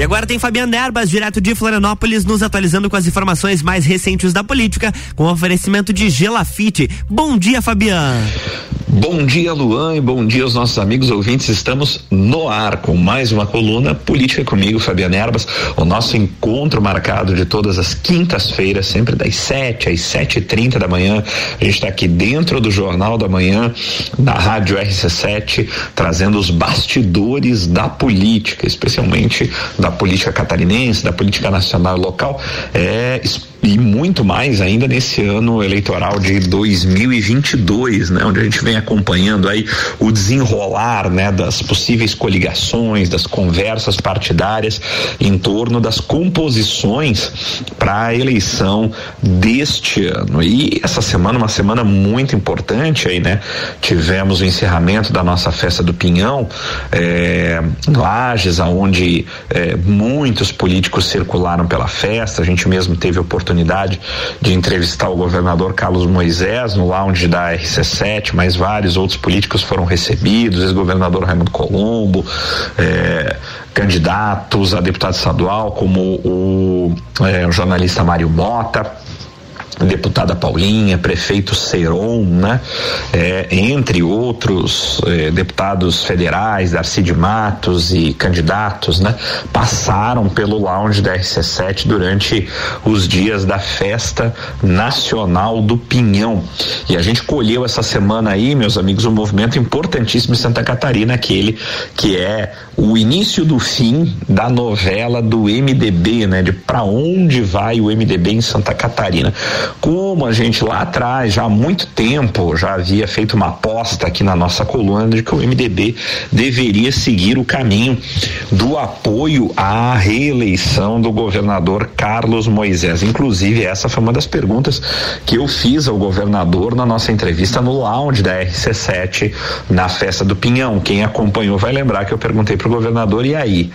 E agora tem Fabiano Erbas, direto de Florianópolis, nos atualizando com as informações mais recentes da política, com oferecimento de Gelafite. Bom dia, Fabiano. Bom dia, Luan, e bom dia aos nossos amigos ouvintes. Estamos no ar com mais uma coluna Política comigo, Fabiano Erbas. O nosso encontro marcado de todas as quintas-feiras, sempre das 7 às sete e trinta da manhã. A gente está aqui dentro do Jornal da Manhã, na Rádio RC7, trazendo os bastidores da política, especialmente da política catarinense, da política nacional e local. É, e muito mais ainda nesse ano eleitoral de 2022, né, onde a gente vem acompanhando aí o desenrolar, né, das possíveis coligações, das conversas partidárias em torno das composições para a eleição deste ano. E essa semana uma semana muito importante aí, né? Tivemos o encerramento da nossa festa do Pinhão, é, em Lages, aonde é, muitos políticos circularam pela festa. A gente mesmo teve oportunidade oportunidade de entrevistar o governador Carlos Moisés no lounge da RC7, mas vários outros políticos foram recebidos, ex-governador Raimundo Colombo, eh, candidatos a deputado estadual, como o, o jornalista Mário Mota deputada Paulinha, prefeito Seron, né? É, entre outros é, deputados federais, Darcy de Matos e candidatos, né? Passaram pelo lounge da RC7 durante os dias da festa nacional do Pinhão. E a gente colheu essa semana aí, meus amigos, um movimento importantíssimo em Santa Catarina, aquele que é o início do fim da novela do MDB, né? De para onde vai o MDB em Santa Catarina. Como a gente lá atrás, já há muito tempo, já havia feito uma aposta aqui na nossa coluna de que o MDB deveria seguir o caminho do apoio à reeleição do governador Carlos Moisés. Inclusive, essa foi uma das perguntas que eu fiz ao governador na nossa entrevista no lounge da RC7 na festa do Pinhão. Quem acompanhou vai lembrar que eu perguntei para o governador: e aí?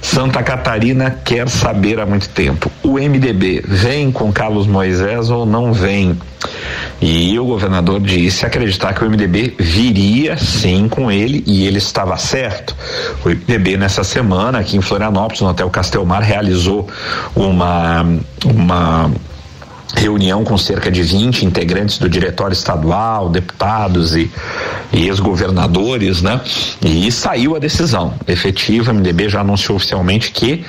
Santa Catarina quer saber há muito tempo. O MDB vem com Carlos Moisés ou ou não vem. E o governador disse acreditar que o MDB viria sim com ele e ele estava certo. O MDB nessa semana aqui em Florianópolis, no Hotel Castelmar, realizou uma uma reunião com cerca de 20 integrantes do diretório estadual, deputados e, e ex-governadores, né? E saiu a decisão efetiva. O MDB já anunciou oficialmente que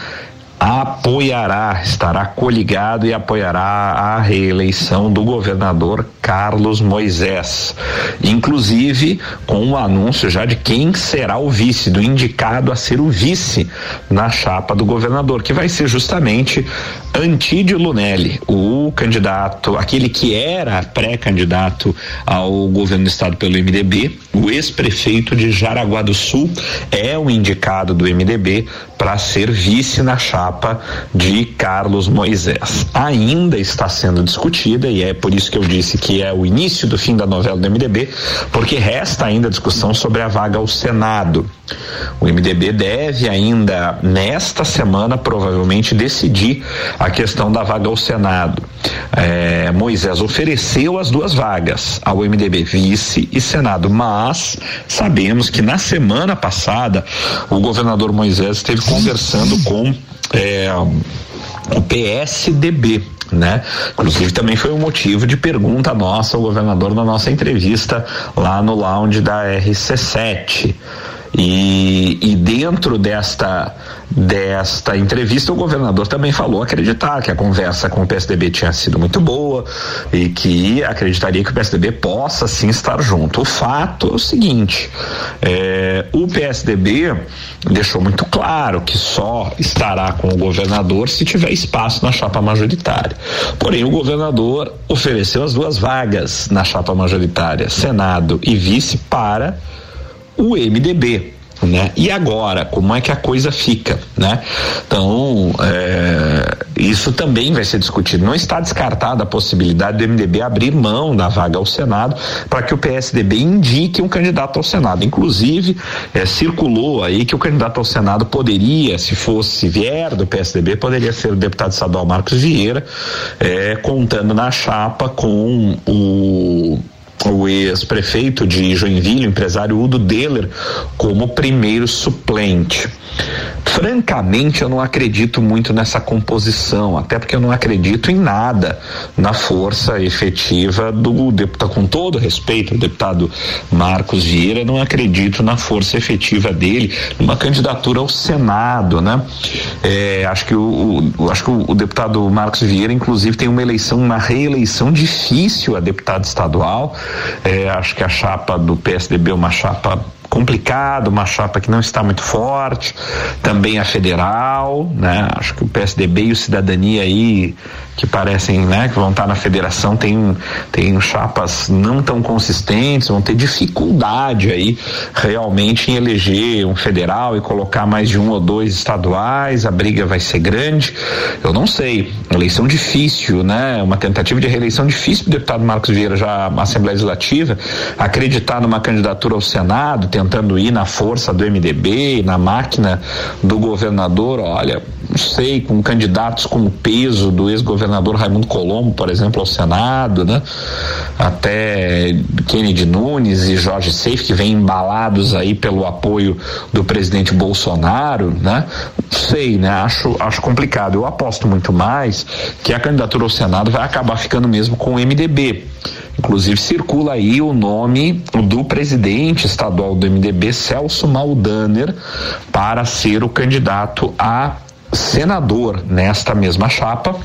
apoiará, estará coligado e apoiará a reeleição do governador Carlos Moisés. Inclusive com o um anúncio já de quem será o vice, do indicado a ser o vice na chapa do governador, que vai ser justamente Antídio Lunelli, o candidato, aquele que era pré-candidato ao governo do estado pelo MDB, o ex-prefeito de Jaraguá do Sul, é o indicado do MDB para ser vice na chapa de Carlos Moisés. Ainda está sendo discutida e é por isso que eu disse que é o início do fim da novela do MDB, porque resta ainda discussão sobre a vaga ao Senado. O MDB deve ainda nesta semana provavelmente decidir a questão da vaga ao Senado. É, Moisés ofereceu as duas vagas ao MDB vice e Senado, mas sabemos que na semana passada o governador Moisés esteve conversando com é, o PSDB, né? Inclusive também foi um motivo de pergunta nossa ao governador na nossa entrevista lá no lounge da RC7. E, e dentro desta, desta entrevista, o governador também falou acreditar que a conversa com o PSDB tinha sido muito boa e que acreditaria que o PSDB possa sim estar junto. O fato é o seguinte: é, o PSDB deixou muito claro que só estará com o governador se tiver espaço na chapa majoritária. Porém, o governador ofereceu as duas vagas na chapa majoritária, Senado e vice, para o MDB. Né? E agora, como é que a coisa fica, né? Então, é, isso também vai ser discutido. Não está descartada a possibilidade do MDB abrir mão da vaga ao Senado para que o PSDB indique um candidato ao Senado. Inclusive, é, circulou aí que o candidato ao Senado poderia, se fosse vier do PSDB, poderia ser o deputado estadual Marcos Vieira, é, contando na chapa com o o ex-prefeito de Joinville, o empresário Udo Deller, como primeiro suplente. Francamente, eu não acredito muito nessa composição, até porque eu não acredito em nada na força efetiva do deputado, com todo respeito ao deputado Marcos Vieira, não acredito na força efetiva dele numa candidatura ao Senado, né? É, acho que o, o, acho que o, o deputado Marcos Vieira, inclusive, tem uma eleição, uma reeleição difícil a deputado estadual. É, acho que a chapa do PSDB é uma chapa complicado, uma chapa que não está muito forte, também a federal, né? Acho que o PSDB e o Cidadania aí que parecem, né, que vão estar na federação, tem, tem chapas não tão consistentes, vão ter dificuldade aí realmente em eleger um federal e colocar mais de um ou dois estaduais, a briga vai ser grande. Eu não sei, eleição difícil, né? Uma tentativa de reeleição difícil para o deputado Marcos Vieira já na Assembleia Legislativa, acreditar numa candidatura ao Senado, tentando ir na força do MDB, na máquina do governador, olha, não sei, com candidatos com o peso do ex-governador Raimundo Colombo, por exemplo, ao Senado, né? Até Kennedy Nunes e Jorge Seif, que vêm embalados aí pelo apoio do presidente Bolsonaro, né? Sei, né? Acho, acho complicado. Eu aposto muito mais que a candidatura ao Senado vai acabar ficando mesmo com o MDB. Inclusive circula aí o nome do presidente estadual do MDB, Celso Maldaner, para ser o candidato a senador nesta mesma chapa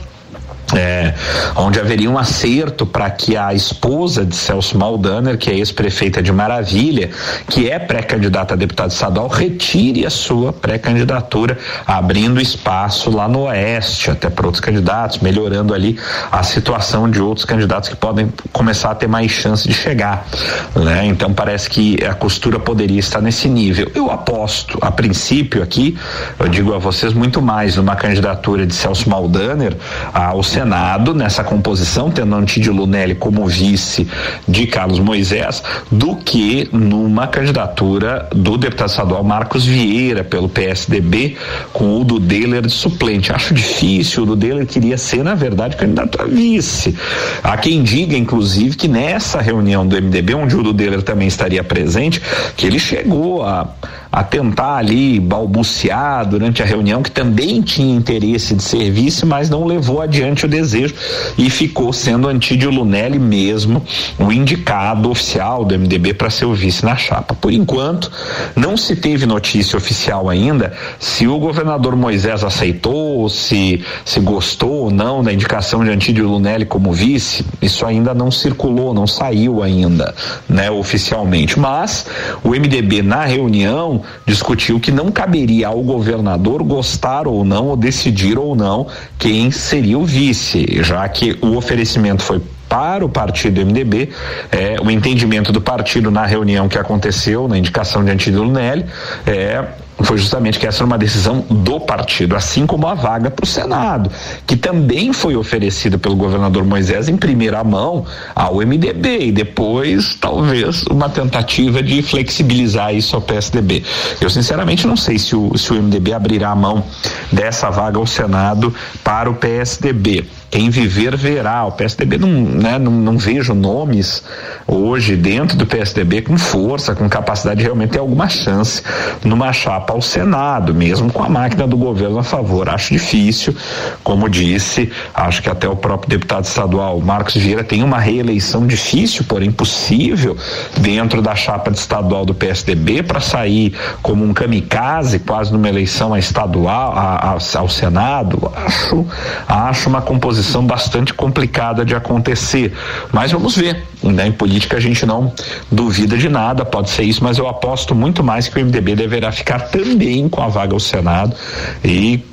é, onde haveria um acerto para que a esposa de Celso Maldaner, que é ex-prefeita de Maravilha, que é pré-candidata a deputado estadual, retire a sua pré-candidatura, abrindo espaço lá no Oeste, até para outros candidatos, melhorando ali a situação de outros candidatos que podem começar a ter mais chance de chegar. Né? Então parece que a costura poderia estar nesse nível. Eu aposto, a princípio aqui, eu digo a vocês muito mais numa candidatura de Celso Maldaner ao Senado, nessa composição, tendo Antídio Lunelli como vice de Carlos Moisés, do que numa candidatura do deputado estadual Marcos Vieira, pelo PSDB, com o do Deller de suplente. Acho difícil, o do Deller queria ser, na verdade, candidato a vice. Há quem diga, inclusive, que nessa reunião do MDB, onde o do Deller também estaria presente, que ele chegou a a tentar ali balbuciar durante a reunião que também tinha interesse de serviço, mas não levou adiante o desejo e ficou sendo Antídio Lunelli mesmo o indicado oficial do MDB para ser o vice na chapa. Por enquanto, não se teve notícia oficial ainda se o governador Moisés aceitou, se se gostou ou não da indicação de Antídio Lunelli como vice. Isso ainda não circulou, não saiu ainda, né, oficialmente. Mas o MDB na reunião discutiu que não caberia ao governador gostar ou não, ou decidir ou não quem seria o vice, já que o oferecimento foi para o partido MDB, é, o entendimento do partido na reunião que aconteceu, na indicação de Antídio Lunelli, é foi justamente que essa era uma decisão do partido, assim como a vaga para o Senado, que também foi oferecida pelo governador Moisés em primeira mão ao MDB e depois talvez uma tentativa de flexibilizar isso ao PSDB. Eu sinceramente não sei se o, se o MDB abrirá a mão dessa vaga ao Senado para o PSDB. Quem viver verá. O PSDB não, né, não, não vejo nomes hoje dentro do PSDB com força, com capacidade de realmente ter alguma chance numa chapa ao Senado, mesmo com a máquina do governo a favor. Acho difícil, como disse, acho que até o próprio deputado estadual Marcos Vieira tem uma reeleição difícil, porém possível, dentro da chapa de estadual do PSDB para sair como um kamikaze, quase numa eleição a estadual, a, a, ao Senado. Acho, acho uma composição posição bastante complicada de acontecer. Mas vamos ver. Né? Em política a gente não duvida de nada, pode ser isso, mas eu aposto muito mais que o MDB deverá ficar também com a vaga ao Senado e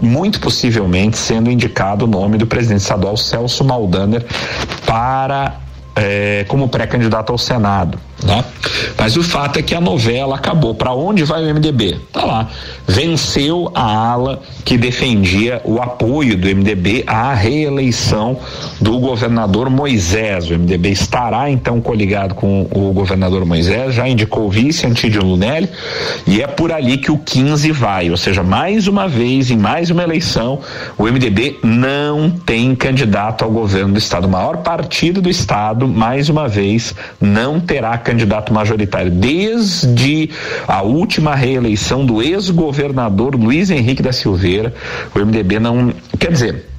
muito, possivelmente sendo indicado o nome do presidente estadual Celso Maldaner para é, como pré-candidato ao Senado. Né? Mas o fato é que a novela acabou. Para onde vai o MDB? Tá lá. Venceu a ala que defendia o apoio do MDB à reeleição do governador Moisés. O MDB estará então coligado com o governador Moisés, já indicou o vice Antídio Lunelli, e é por ali que o 15 vai. Ou seja, mais uma vez, em mais uma eleição, o MDB não tem candidato ao governo do estado. O maior partido do estado, mais uma vez, não terá candidato candidato majoritário. Desde a última reeleição do ex-governador Luiz Henrique da Silveira, o MDB não. Quer dizer,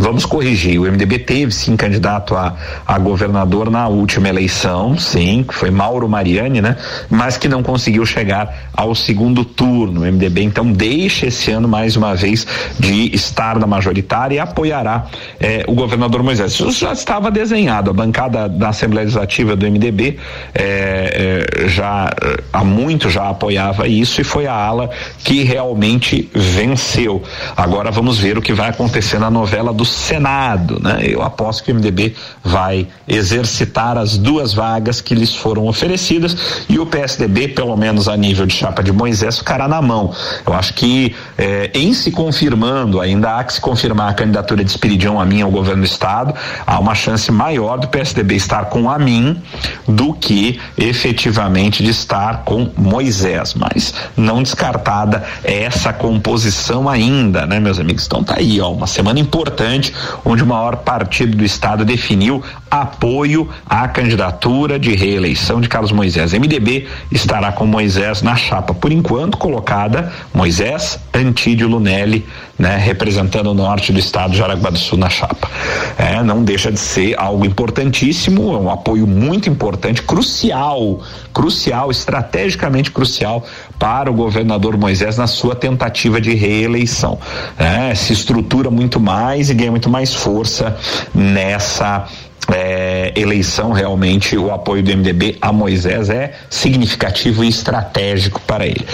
Vamos corrigir. O MDB teve sim candidato a, a governador na última eleição, sim, que foi Mauro Mariani, né? Mas que não conseguiu chegar ao segundo turno. O MDB então deixa esse ano mais uma vez de estar na majoritária e apoiará eh, o governador Moisés. Isso já estava desenhado. A bancada da Assembleia Legislativa do MDB eh, eh, já há muito já apoiava isso e foi a ala que realmente venceu. Agora vamos ver o que vai acontecer na novela do Senado, né? Eu aposto que o MDB vai exercitar as duas vagas que lhes foram oferecidas e o PSDB, pelo menos a nível de chapa de Moisés, ficará na mão. Eu acho que eh, em se confirmando, ainda há que se confirmar a candidatura de Espiridião a mim ao governo do estado, há uma chance maior do PSDB estar com a mim do que efetivamente de estar com Moisés, mas não descartada essa composição ainda, né, meus amigos? Então tá aí, ó, uma semana importante onde o maior partido do estado definiu apoio à candidatura de reeleição de Carlos Moisés. MDB estará com Moisés na chapa, por enquanto colocada Moisés, Antídio Lunelli, né, representando o norte do estado de Jaraguá do Sul na chapa. É, não deixa de ser algo importantíssimo, é um apoio muito importante, crucial, crucial, estrategicamente crucial para o governador Moisés na sua tentativa de reeleição. É, se estrutura muito mais e ganha muito mais força nessa é, eleição, realmente o apoio do MDB a Moisés é significativo e estratégico para ele.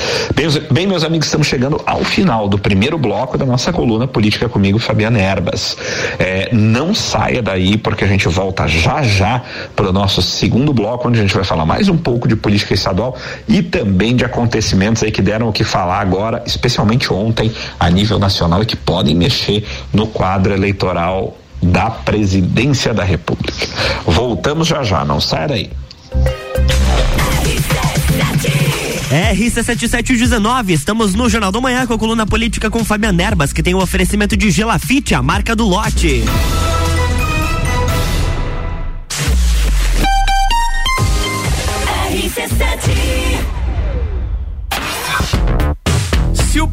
Bem, meus amigos, estamos chegando ao final do primeiro bloco da nossa coluna Política comigo, Fabiana Erbas. É, não saia daí, porque a gente volta já já para o nosso segundo bloco, onde a gente vai falar mais um pouco de política estadual e também de acontecimentos aí que deram o que falar agora, especialmente ontem, a nível nacional e que podem mexer no quadro eleitoral da presidência da República. Voltamos já já, não sai daí. RC7719, estamos no Jornal da Manhã com a coluna política com Fabiana Erbas, que tem o um oferecimento de Gelafite, a marca do lote.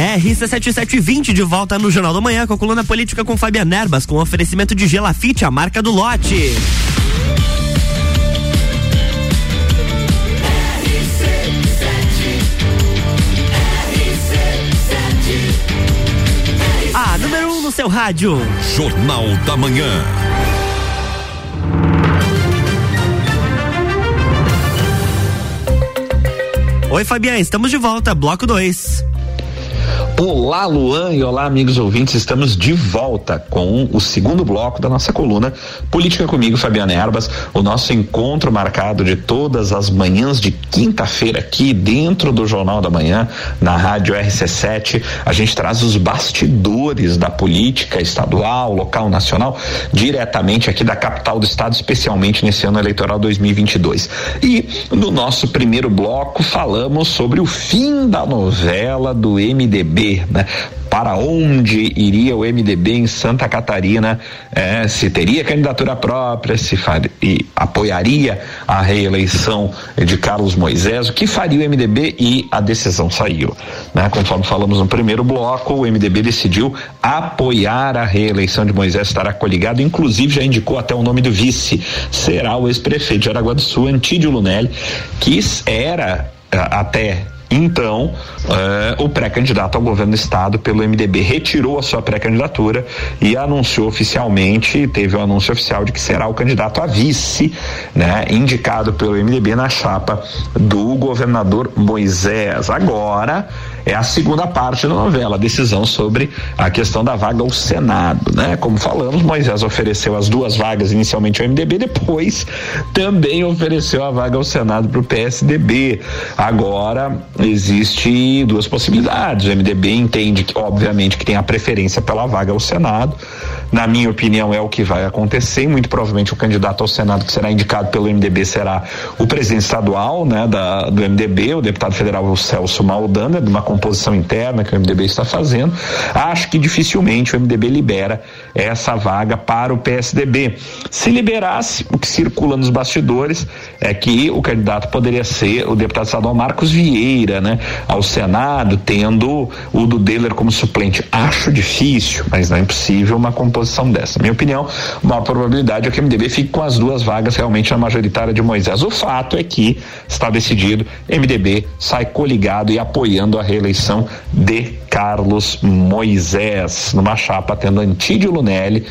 RC7720 de volta no Jornal da Manhã com a coluna política com Fabiana Erbas, com oferecimento de Gelafite, a marca do lote. A número 1 um no seu rádio. Jornal da Manhã. Oi, Fabiana, estamos de volta, bloco 2. Olá, Luan, e olá, amigos ouvintes. Estamos de volta com o segundo bloco da nossa coluna Política comigo, Fabiana Erbas. O nosso encontro marcado de todas as manhãs de quinta-feira aqui dentro do Jornal da Manhã, na Rádio RC7. A gente traz os bastidores da política estadual, local, nacional, diretamente aqui da capital do estado, especialmente nesse ano eleitoral 2022. E no nosso primeiro bloco falamos sobre o fim da novela do MDB né? para onde iria o MDB em Santa Catarina, é, se teria candidatura própria, se faria, apoiaria a reeleição de Carlos Moisés, o que faria o MDB e a decisão saiu. Né? Conforme falamos no primeiro bloco, o MDB decidiu apoiar a reeleição de Moisés, estará coligado, inclusive já indicou até o nome do vice, será o ex-prefeito de Aragua do Sul, Antídio Lunelli, que era até então, uh, o pré-candidato ao governo do estado pelo MDB retirou a sua pré-candidatura e anunciou oficialmente, teve o um anúncio oficial de que será o candidato a vice, né, indicado pelo MDB na chapa do governador Moisés. Agora, é a segunda parte da novela, a decisão sobre a questão da vaga ao Senado, né? Como falamos, Moisés ofereceu as duas vagas inicialmente ao MDB, depois também ofereceu a vaga ao Senado para o PSDB. Agora existe duas possibilidades. O MDB entende que, obviamente, que tem a preferência pela vaga ao Senado. Na minha opinião, é o que vai acontecer. Muito provavelmente o candidato ao Senado que será indicado pelo MDB será o presidente estadual, né, da, do MDB, o deputado federal Celso Maldana, de uma composição interna que o MDB está fazendo. Acho que dificilmente o MDB libera essa vaga para o PSDB. Se liberasse, o que circula nos bastidores é que o candidato poderia ser o deputado estadual Marcos Vieira, né, ao Senado, tendo o do Deller como suplente. Acho difícil, mas não é impossível uma composição dessa. Minha opinião, a maior probabilidade é que o MDB fique com as duas vagas realmente na majoritária de Moisés. O fato é que está decidido, MDB sai coligado e apoiando a reeleição de Carlos Moisés, numa chapa tendo Antídio Lunelli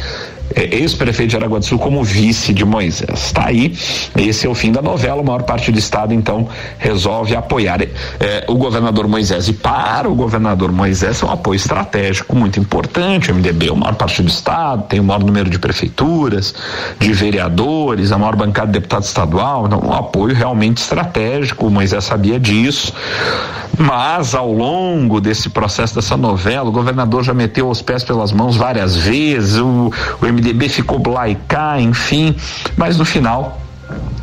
é, ex-prefeito de Aragua do Sul como vice de Moisés. Está aí, esse é o fim da novela. A maior parte do estado então resolve apoiar é, o governador Moisés. E para o governador Moisés é um apoio estratégico muito importante. O MDB é a maior parte do estado, tem o maior número de prefeituras, de vereadores, a maior bancada de deputado estadual. Então, um apoio realmente estratégico. O Moisés sabia disso. Mas ao longo desse processo dessa novela, o governador já meteu os pés pelas mãos várias vezes. O, o MDB ficou blaicar, enfim, mas no final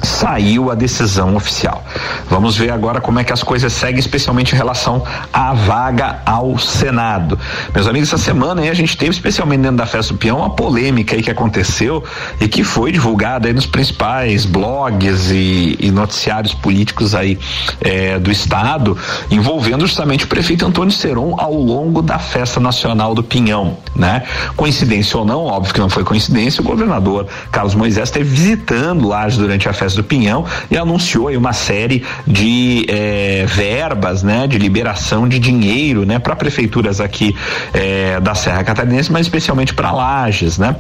saiu a decisão oficial. Vamos ver agora como é que as coisas seguem, especialmente em relação à vaga ao Senado. Meus amigos, essa semana aí a gente teve, especialmente dentro da Festa do Peão, uma polêmica aí que aconteceu e que foi divulgada aí nos principais blogs e, e noticiários políticos aí é, do estado, envolvendo justamente o prefeito Antônio Seron ao longo da Festa Nacional do Pinhão, né? Coincidência ou não, óbvio que não foi coincidência, o governador Carlos Moisés esteve visitando lá durante a Festa do Pinhão e anunciou uma série de eh, verbas, né, de liberação de dinheiro, né, para prefeituras aqui eh, da Serra Catarinense, mas especialmente para Lages, né?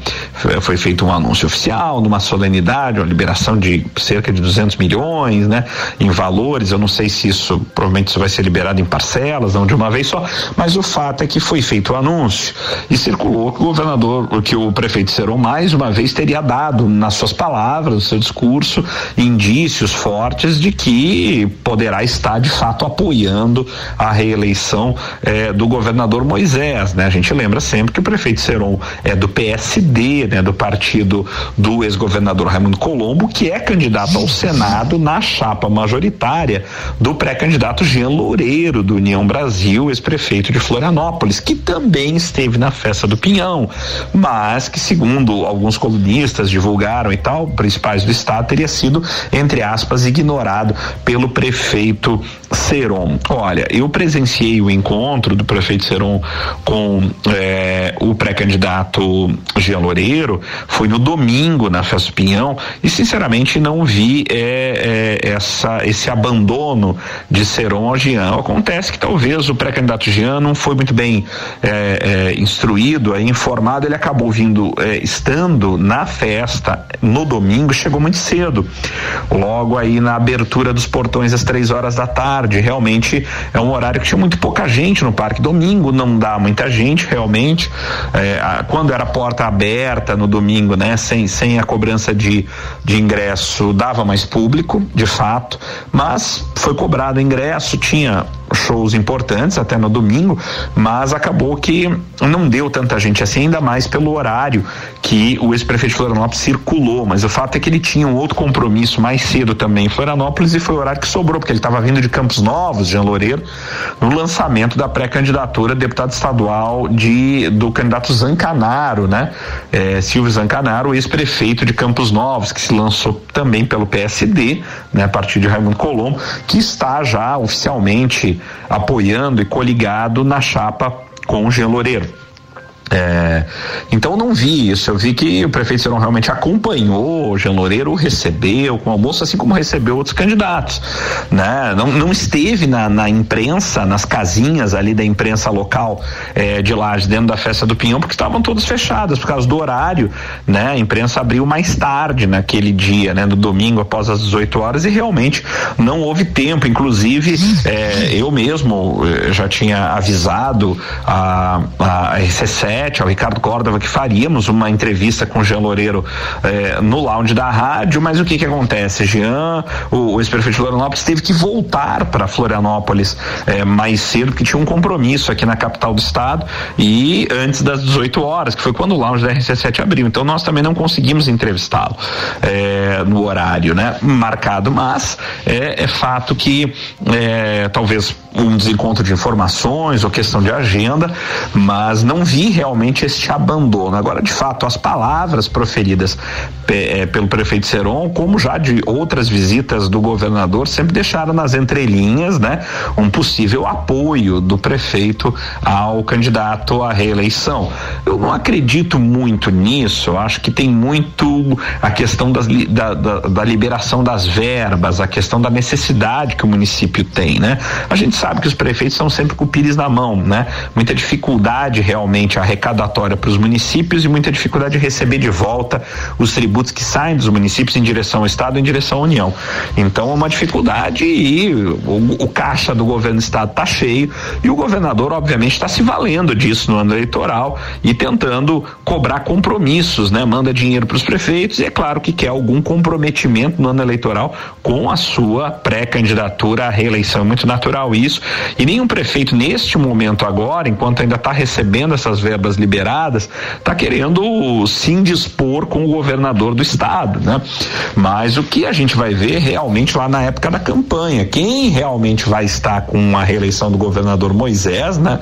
Foi feito um anúncio oficial, numa solenidade, uma liberação de cerca de 200 milhões, né, em valores. Eu não sei se isso provavelmente isso vai ser liberado em parcelas, não de uma vez só, mas o fato é que foi feito o anúncio e circulou que o governador, que o prefeito Seron mais uma vez teria dado nas suas palavras, no seu discurso, indícios fortes de que poderá estar de fato apoiando a reeleição eh, do governador Moisés, né? A gente lembra sempre que o prefeito Seron é do PSD, né? Do partido do ex-governador Raimundo Colombo, que é candidato ao Senado na chapa majoritária do pré-candidato Jean Loureiro do União Brasil, ex-prefeito de Florianópolis, que também esteve na festa do Pinhão, mas que segundo alguns colunistas divulgaram e tal, principais do estado, teria sido, entre aspas, ignorado pelo prefeito Seron. Olha, eu presenciei o encontro do prefeito Seron com é, o pré-candidato Jean Loureiro, foi no domingo na Festa Pinhão, e sinceramente não vi é, é, essa, esse abandono de Seron ao Jean. Acontece que talvez o pré-candidato Jean não foi muito bem instruído, informado, ele acabou vindo, estando na festa no domingo, chegou muito cedo logo aí na abertura dos portões às três horas da tarde. Realmente é um horário que tinha muito pouca gente no parque. Domingo não dá muita gente, realmente. É, a, quando era porta aberta no domingo, né, sem, sem a cobrança de, de ingresso, dava mais público, de fato, mas foi cobrado ingresso, tinha shows importantes até no domingo, mas acabou que não deu tanta gente assim, ainda mais pelo horário que o ex-prefeito de Florianópolis circulou. Mas o fato é que ele tinha um outro compromisso mais cedo também em Florianópolis e foi o horário que sobrou, porque ele estava vindo de Campos Novos, Jean Loureiro, no lançamento da pré-candidatura a deputado estadual de do candidato Zancanaro, né? É, Silvio Zancanaro, ex-prefeito de Campos Novos, que se lançou também pelo PSD, né? A partir de Raimundo Colombo, que está já oficialmente apoiando e coligado na chapa com o Jean Loureiro. É, então não vi isso, eu vi que o prefeito Serão realmente acompanhou o Jean Loureiro, recebeu com almoço, assim como recebeu outros candidatos, né? Não, não esteve na, na imprensa, nas casinhas ali da imprensa local é, de Lages, dentro da festa do Pinhão, porque estavam todas fechadas por causa do horário, né? A imprensa abriu mais tarde naquele dia, né? No domingo após as 18 horas e realmente não houve tempo, inclusive é, eu mesmo eh, já tinha avisado a, a RC7 ao Ricardo Córdova, que faríamos uma entrevista com o Jean Loureiro eh, no lounge da rádio, mas o que que acontece? Jean, o, o ex-prefeito de Florianópolis, teve que voltar para Florianópolis eh, mais cedo, porque tinha um compromisso aqui na capital do estado e antes das 18 horas, que foi quando o lounge da RC7 abriu. Então nós também não conseguimos entrevistá-lo eh, no horário, né? Marcado, mas é, é fato que talvez um desencontro de informações ou questão de agenda, mas não vi realmente este abandono. Agora, de fato, as palavras proferidas é, pelo prefeito Seron, como já de outras visitas do governador, sempre deixaram nas entrelinhas, né, um possível apoio do prefeito ao candidato à reeleição. Eu não acredito muito nisso, eu acho que tem muito a questão das, da, da, da liberação das verbas, a questão da necessidade que o município tem, né? A gente sabe que os prefeitos são sempre com o pires na mão, né? Muita dificuldade realmente arrecadatória para os municípios e muita dificuldade de receber de volta os tributos que saem dos municípios em direção ao Estado, em direção à União. Então é uma dificuldade e o, o caixa do governo do Estado está cheio e o governador, obviamente, está se valendo disso no ano eleitoral e tentando cobrar compromissos, né? Manda dinheiro para os prefeitos e é claro que quer algum comprometimento no ano eleitoral com a sua pré-candidatura à reeleição. É muito natural isso isso. E nenhum prefeito, neste momento agora, enquanto ainda está recebendo essas verbas liberadas, está querendo se indispor com o governador do estado, né? Mas o que a gente vai ver realmente lá na época da campanha, quem realmente vai estar com a reeleição do governador Moisés, né?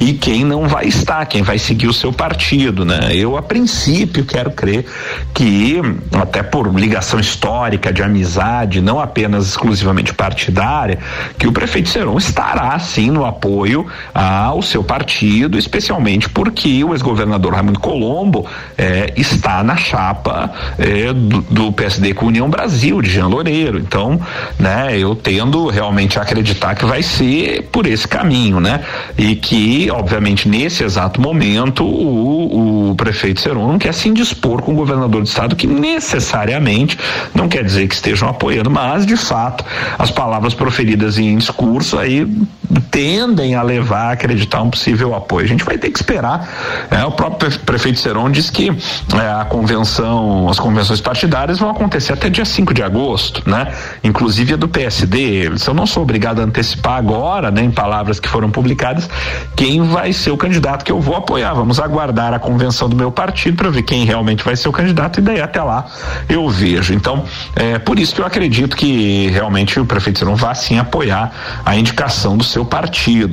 E quem não vai estar, quem vai seguir o seu partido, né? Eu, a princípio, quero crer que, até por ligação histórica, de amizade, não apenas exclusivamente partidária, que o prefeito Serão está estará sim no apoio ao seu partido, especialmente porque o ex-governador Raimundo Colombo eh, está na chapa eh, do, do, PSD com União Brasil, de Jean Loureiro. Então, né, eu tendo realmente a acreditar que vai ser por esse caminho, né? E que, obviamente, nesse exato momento, o, o prefeito Seron não quer se indispor com o governador do estado, que necessariamente não quer dizer que estejam apoiando, mas, de fato, as palavras proferidas em discurso aí game tendem a levar a acreditar um possível apoio. A gente vai ter que esperar. É, o próprio prefeito Seron diz que é, a convenção, as convenções partidárias vão acontecer até dia 5 de agosto, né? Inclusive a do PSD. Se eu não sou obrigado a antecipar agora, né, em palavras que foram publicadas, quem vai ser o candidato que eu vou apoiar. Vamos aguardar a convenção do meu partido para ver quem realmente vai ser o candidato e daí até lá eu vejo. Então, é por isso que eu acredito que realmente o prefeito Seron vai sim apoiar a indicação do seu partido,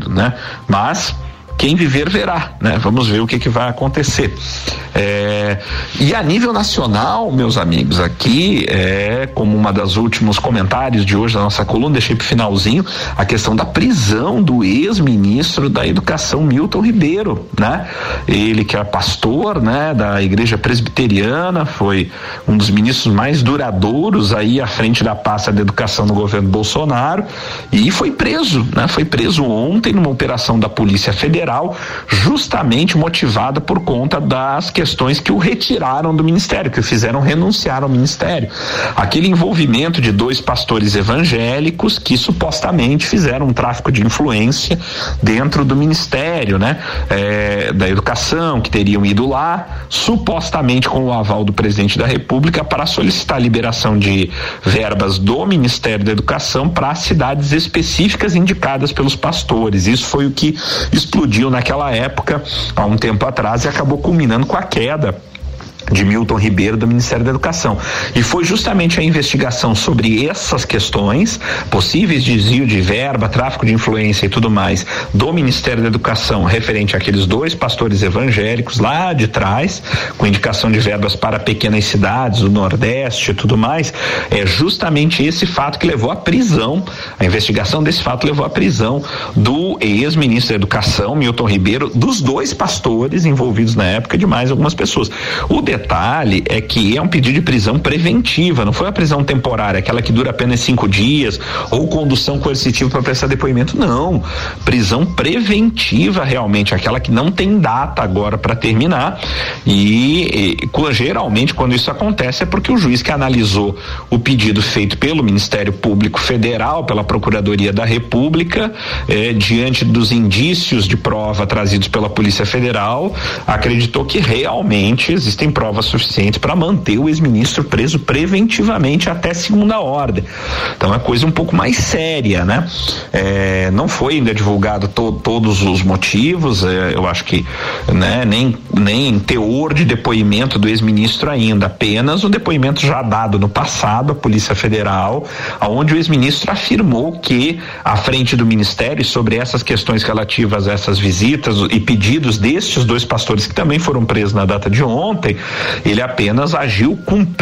né? Mas quem viver verá, né? Vamos ver o que, que vai acontecer. É, e a nível nacional, meus amigos, aqui é como uma das últimos comentários de hoje da nossa coluna, deixei para finalzinho a questão da prisão do ex-ministro da Educação Milton Ribeiro, né? Ele que era pastor, né, da Igreja Presbiteriana, foi um dos ministros mais duradouros aí à frente da pasta de educação no governo Bolsonaro e foi preso, né? Foi preso ontem numa operação da Polícia Federal Federal, justamente motivada por conta das questões que o retiraram do ministério, que o fizeram renunciar ao ministério. Aquele envolvimento de dois pastores evangélicos que supostamente fizeram um tráfico de influência dentro do ministério, né? É, da educação, que teriam ido lá, supostamente com o aval do presidente da República, para solicitar a liberação de verbas do Ministério da Educação para cidades específicas indicadas pelos pastores. Isso foi o que explodiu naquela época, há um tempo atrás, e acabou culminando com a queda de Milton Ribeiro do Ministério da Educação. E foi justamente a investigação sobre essas questões, possíveis desvio de verba, tráfico de influência e tudo mais, do Ministério da Educação, referente àqueles dois pastores evangélicos lá de trás, com indicação de verbas para pequenas cidades do Nordeste e tudo mais, é justamente esse fato que levou à prisão, a investigação desse fato levou à prisão do ex-ministro da Educação, Milton Ribeiro, dos dois pastores envolvidos na época, de mais algumas pessoas. O detalhe é que é um pedido de prisão preventiva, não foi uma prisão temporária, aquela que dura apenas cinco dias, ou condução coercitiva para prestar depoimento, não. Prisão preventiva, realmente, aquela que não tem data agora para terminar. E, e, geralmente, quando isso acontece, é porque o juiz que analisou o pedido feito pelo Ministério Público Federal, pela Procuradoria da República, eh, diante dos indícios de prova trazidos pela Polícia Federal, acreditou que realmente existem provas provas suficientes para manter o ex-ministro preso preventivamente até segunda ordem. Então é coisa um pouco mais séria, né? É, não foi ainda divulgado to, todos os motivos, é, eu acho que né, nem, nem teor de depoimento do ex-ministro ainda, apenas o depoimento já dado no passado à Polícia Federal, aonde o ex-ministro afirmou que à frente do ministério sobre essas questões relativas a essas visitas e pedidos destes dois pastores que também foram presos na data de ontem, ele apenas agiu,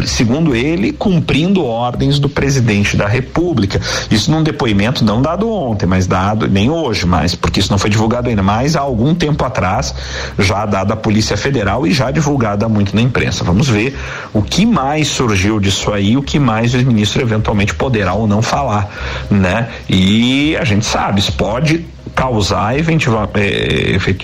segundo ele, cumprindo ordens do presidente da República. Isso num depoimento não dado ontem, mas dado nem hoje, mas porque isso não foi divulgado ainda, mas há algum tempo atrás, já dado à Polícia Federal e já divulgado há muito na imprensa. Vamos ver o que mais surgiu disso aí, o que mais o ministro eventualmente poderá ou não falar, né? E a gente sabe, isso pode causar é,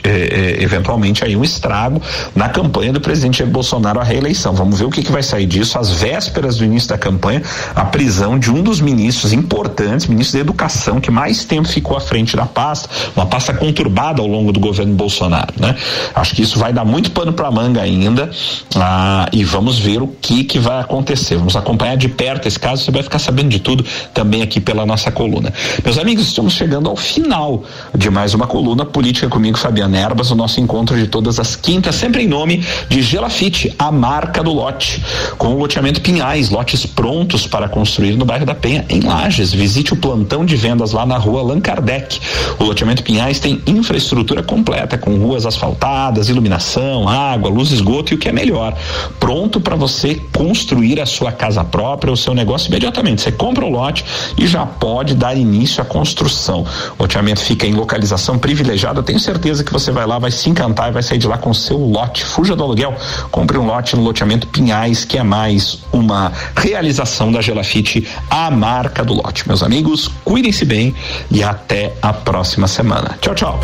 é, eventualmente aí um estrago na campanha do presidente Bolsonaro à reeleição. Vamos ver o que, que vai sair disso. Às vésperas do início da campanha, a prisão de um dos ministros importantes, ministro da Educação, que mais tempo ficou à frente da pasta, uma pasta conturbada ao longo do governo Bolsonaro, né? Acho que isso vai dar muito pano para manga ainda ah, e vamos ver o que que vai acontecer. Vamos acompanhar de perto esse caso. Você vai ficar sabendo de tudo também aqui pela nossa coluna. Meus amigos, estamos chegando ao final de mais uma coluna política comigo, Fabiana Erbas, o nosso encontro de todas as quintas, sempre em nome de Gelafite, a marca do lote, com o loteamento Pinhais, lotes prontos para construir no bairro da Penha, em Lages. Visite o plantão de vendas lá na rua Allan Kardec. O loteamento Pinhais tem infraestrutura completa, com ruas asfaltadas, iluminação, água, luz, esgoto e o que é melhor, pronto para você construir a sua casa própria, o seu negócio imediatamente. Você compra o lote e já pode dar início à construção. O loteamento fica em localização privilegiada, tenho certeza que você vai lá, vai se encantar e vai sair de lá com seu lote. Fuja do aluguel, compre um lote no loteamento Pinhais, que é mais uma realização da Gelafite, a marca do lote. Meus amigos, cuidem-se bem e até a próxima semana. Tchau, tchau.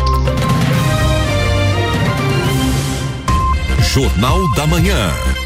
Jornal da Manhã.